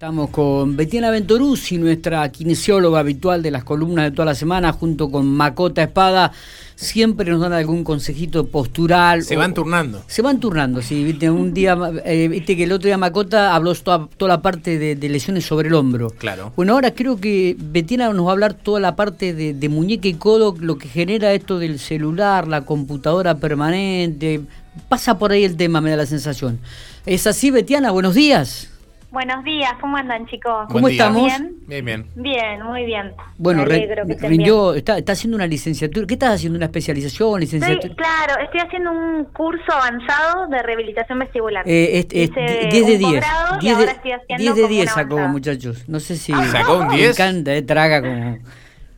Estamos con Betiana Ventoruzzi, nuestra kinesióloga habitual de las columnas de toda la semana, junto con Macota Espada. Siempre nos dan algún consejito postural. Se van turnando. Se van turnando, sí. ¿viste? Un día, eh, viste que el otro día Macota habló toda, toda la parte de, lesiones sobre el hombro. Claro. Bueno, ahora creo que Betiana nos va a hablar toda la parte de, de muñeca y codo, lo que genera esto del celular, la computadora permanente. Pasa por ahí el tema, me da la sensación. ¿Es así, Betiana? Buenos días. Buenos días, ¿cómo andan chicos? ¿Cómo estamos? ¿Bien? Bien, bien. Bien, muy bien. Bueno, rindió, está, está, haciendo una licenciatura. ¿Qué estás haciendo? ¿Una especialización? Licenciatura? claro, estoy haciendo un curso avanzado de rehabilitación vestibular. Eh, 10 de 10. 10 de 10, de 10 sacó, muchachos. No sé si... ¿Sacó un 10? Me encanta, eh, traga como...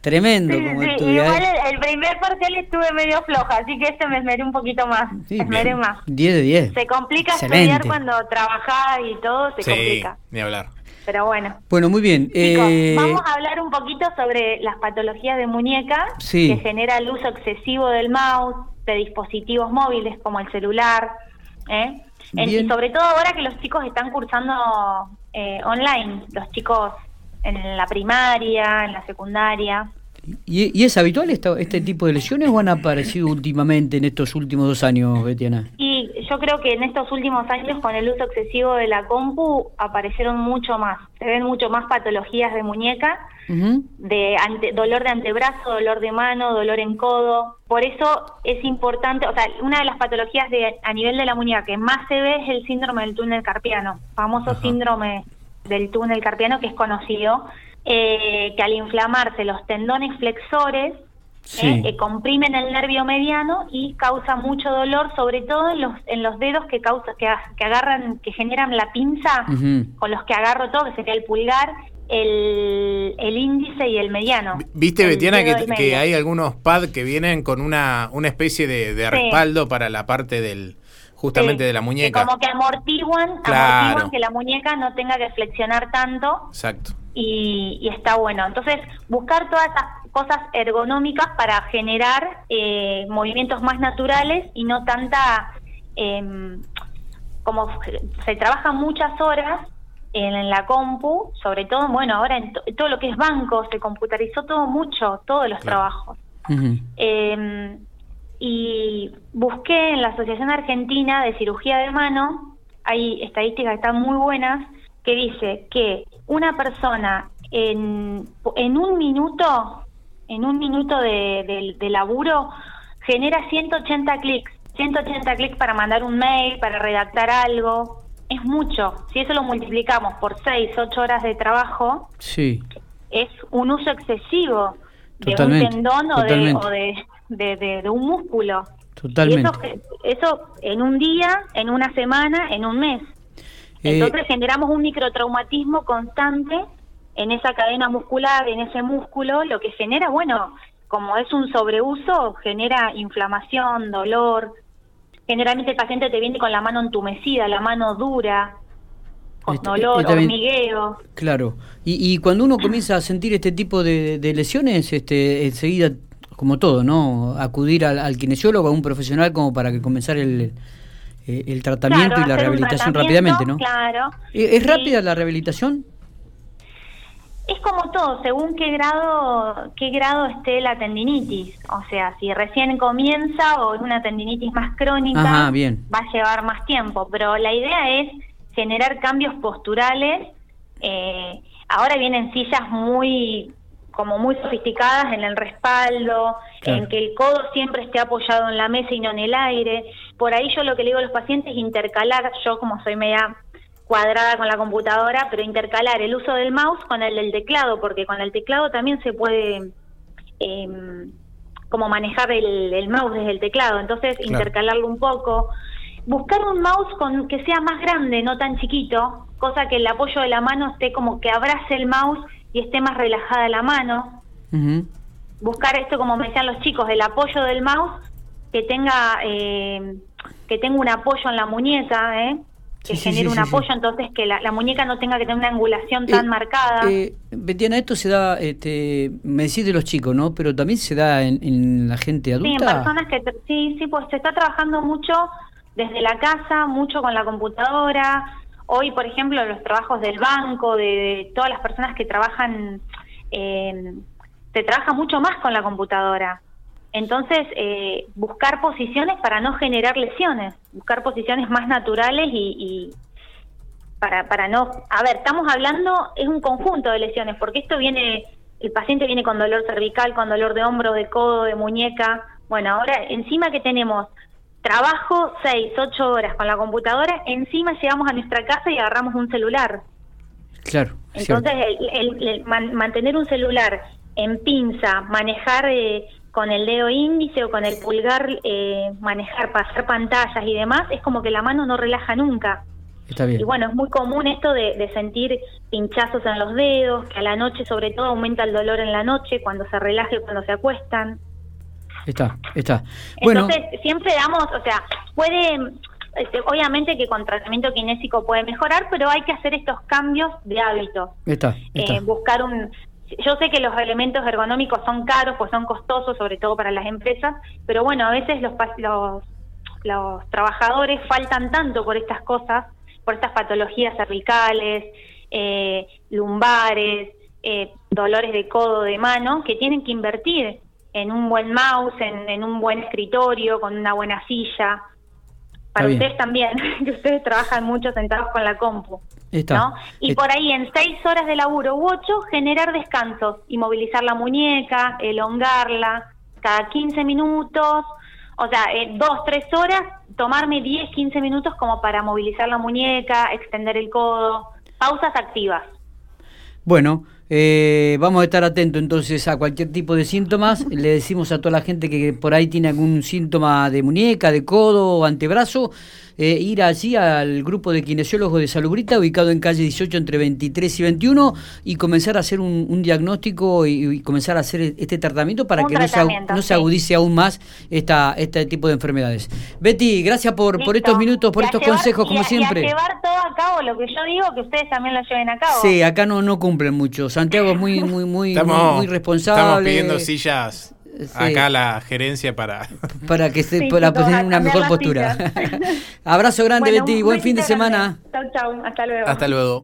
Tremendo como sí, Igual el, primer parcial estuve medio floja, así que este me esmeré un poquito más. Sí, me esmeré más. 10 de 10. Se complica estudiar cuando trabajás y todo, se sí, complica. ni hablar. Pero bueno. Bueno, muy bien. Chicos, eh... vamos a hablar un poquito sobre las patologías de muñeca que genera el uso excesivo del mouse, de dispositivos móviles como el celular. ¿eh? y sobre todo ahora que los chicos están cursando eh, online, los chicos en la primaria, en la secundaria. ¿Y, es habitual este tipo de lesiones o han aparecido últimamente en estos últimos dos años, Betiana? Y yo creo que en estos últimos años, con el uso excesivo de la compu, aparecieron mucho más. Se ven mucho más patologías de muñeca, de dolor de antebrazo, dolor de mano, dolor en codo. Por eso es importante, o sea, una de las patologías de, a nivel de la muñeca que más se ve es el síndrome del túnel carpiano, famoso síndrome del túnel carpiano que es conocido, eh, que al inflamarse los tendones flexores eh, eh, comprimen el nervio mediano y causa mucho dolor, sobre todo en los, en los dedos que causa, que, que agarran, que generan la pinza, con los que agarro todo, que sería el pulgar, el, el índice y el mediano. ¿Viste, Betiana, que, hay algunos pads que vienen con una, una especie de, respaldo para la parte del, justamente de la muñeca. como que amortiguan, amortiguan que la muñeca no tenga que flexionar tanto. Exacto. Y, está bueno. Entonces, buscar todas esas cosas ergonómicas para generar eh, movimientos más naturales y no tanta... Em, como se trabaja muchas horas en, la compu, sobre todo, bueno, ahora en todo lo que es banco, se computarizó todo mucho, todos los trabajos y busqué en la Asociación Argentina de Cirugía de Mano, hay estadísticas que están muy buenas, que dice que una persona en, en un minuto, en un minuto de, de, laburo, genera 180 clics. 180 clics para mandar un mail, para redactar algo, es mucho. Si eso lo multiplicamos por 6, 8 horas de trabajo, sí. es un uso excesivo de un tendón o de, de, un músculo. Totalmente. eso, en un día, en una semana, en un mes. Eh, Entonces generamos un microtraumatismo constante en esa cadena muscular, en ese músculo, lo que genera, bueno, como es un sobreuso, genera inflamación, dolor. Generalmente el paciente te viene con la mano entumecida, la mano dura, con este, dolor, hormigueo. Claro. Y, y, cuando uno comienza a sentir este tipo de, de lesiones, este, enseguida como todo, ¿no? Acudir al, kinesiólogo, a un profesional como para que comenzar el, eh, el tratamiento y la rehabilitación rápidamente, ¿no? Claro. ¿Es, rápida la rehabilitación? Es como todo, según qué grado qué grado esté la tendinitis. O sea, si recién comienza o es una tendinitis más crónica, va a llevar más tiempo. Pero la idea es generar cambios posturales. Eh, ahora vienen sillas muy como muy sofisticadas en el respaldo, en que el codo siempre esté apoyado en la mesa y no en el aire. Por ahí yo lo que le digo a los pacientes es intercalar, yo como soy media cuadrada con la computadora, pero intercalar el uso del mouse con el del teclado, porque con el teclado también se puede em, como manejar el, mouse desde el teclado, entonces intercalarlo un poco. Buscar un mouse con que sea más grande, no tan chiquito, cosa que el apoyo de la mano esté como que abrace el mouse y esté más relajada la mano. Buscar esto, como me decían los chicos, el apoyo del mouse, que tenga eh, que tenga un apoyo en la muñeca, ¿eh? que genere un apoyo, entonces que la, muñeca no tenga que tener una angulación tan eh, marcada. Eh, Betiana, esto se da, este, me decís de los chicos, ¿no? Pero también se da en, la gente adulta. Sí, en personas que, sí, sí, pues se está trabajando mucho desde la casa, mucho con la computadora, hoy, por ejemplo, los trabajos del banco, de, todas las personas que trabajan, eh, se trabaja mucho más con la computadora. Entonces, eh, buscar posiciones para no generar lesiones, buscar posiciones más naturales y, para, para no... A ver, estamos hablando, es un conjunto de lesiones, porque esto viene, el paciente viene con dolor cervical, con dolor de hombro, de codo, de muñeca. Bueno, ahora encima que tenemos trabajo seis, ocho horas con la computadora, encima llegamos a nuestra casa y agarramos un celular. Claro. Entonces, el, mantener un celular en pinza, manejar... Eh, con el dedo índice o con el pulgar eh, manejar, pasar pantallas y demás, es como que la mano no relaja nunca. Está bien. Y bueno, es muy común esto de, sentir pinchazos en los dedos, que a la noche sobre todo aumenta el dolor en la noche, cuando se relaja y cuando se acuestan. Está, está. Bueno. Entonces, siempre damos, o sea, puede, este, obviamente que con tratamiento kinésico puede mejorar, pero hay que hacer estos cambios de hábito. Está, está. Eh, buscar un, yo sé que los elementos ergonómicos son caros, pues son costosos, sobre todo para las empresas, pero bueno, a veces los, los, los trabajadores faltan tanto por estas cosas, por estas patologías cervicales, eh, lumbares, eh, dolores de codo, de mano, que tienen que invertir en un buen mouse, en, en un buen escritorio, con una buena silla. Para ustedes también, que ustedes trabajan mucho sentados con la compu. ¿no? Y por ahí en seis horas de laburo u ocho, generar descansos y movilizar la muñeca, elongarla, cada 15 minutos, o sea, en dos, tres horas, tomarme 10, 15 minutos como para movilizar la muñeca, extender el codo, pausas activas. Bueno, eh, vamos a estar atentos entonces a cualquier tipo de síntomas. Le decimos a toda la gente que por ahí tiene algún síntoma de muñeca, de codo o antebrazo, eh, ir allí al grupo de kinesiólogos de Salubrita, ubicado en calle 18 entre 23 y 21, y comenzar a hacer un, diagnóstico y, comenzar a hacer este tratamiento para que no se, no se, agudice aún más esta, este tipo de enfermedades. Betty, gracias por, por estos minutos, por estos consejos, como siempre. Y llevar todo a cabo lo que yo digo, que ustedes también lo lleven a cabo. Sí, acá no, no cumplen mucho. Santiago es muy, muy, muy, muy, responsable. Estamos pidiendo sillas acá la gerencia para para que se para tener una mejor postura. Abrazo grande Betty, buen fin de semana. Chau chau, hasta luego. Hasta luego.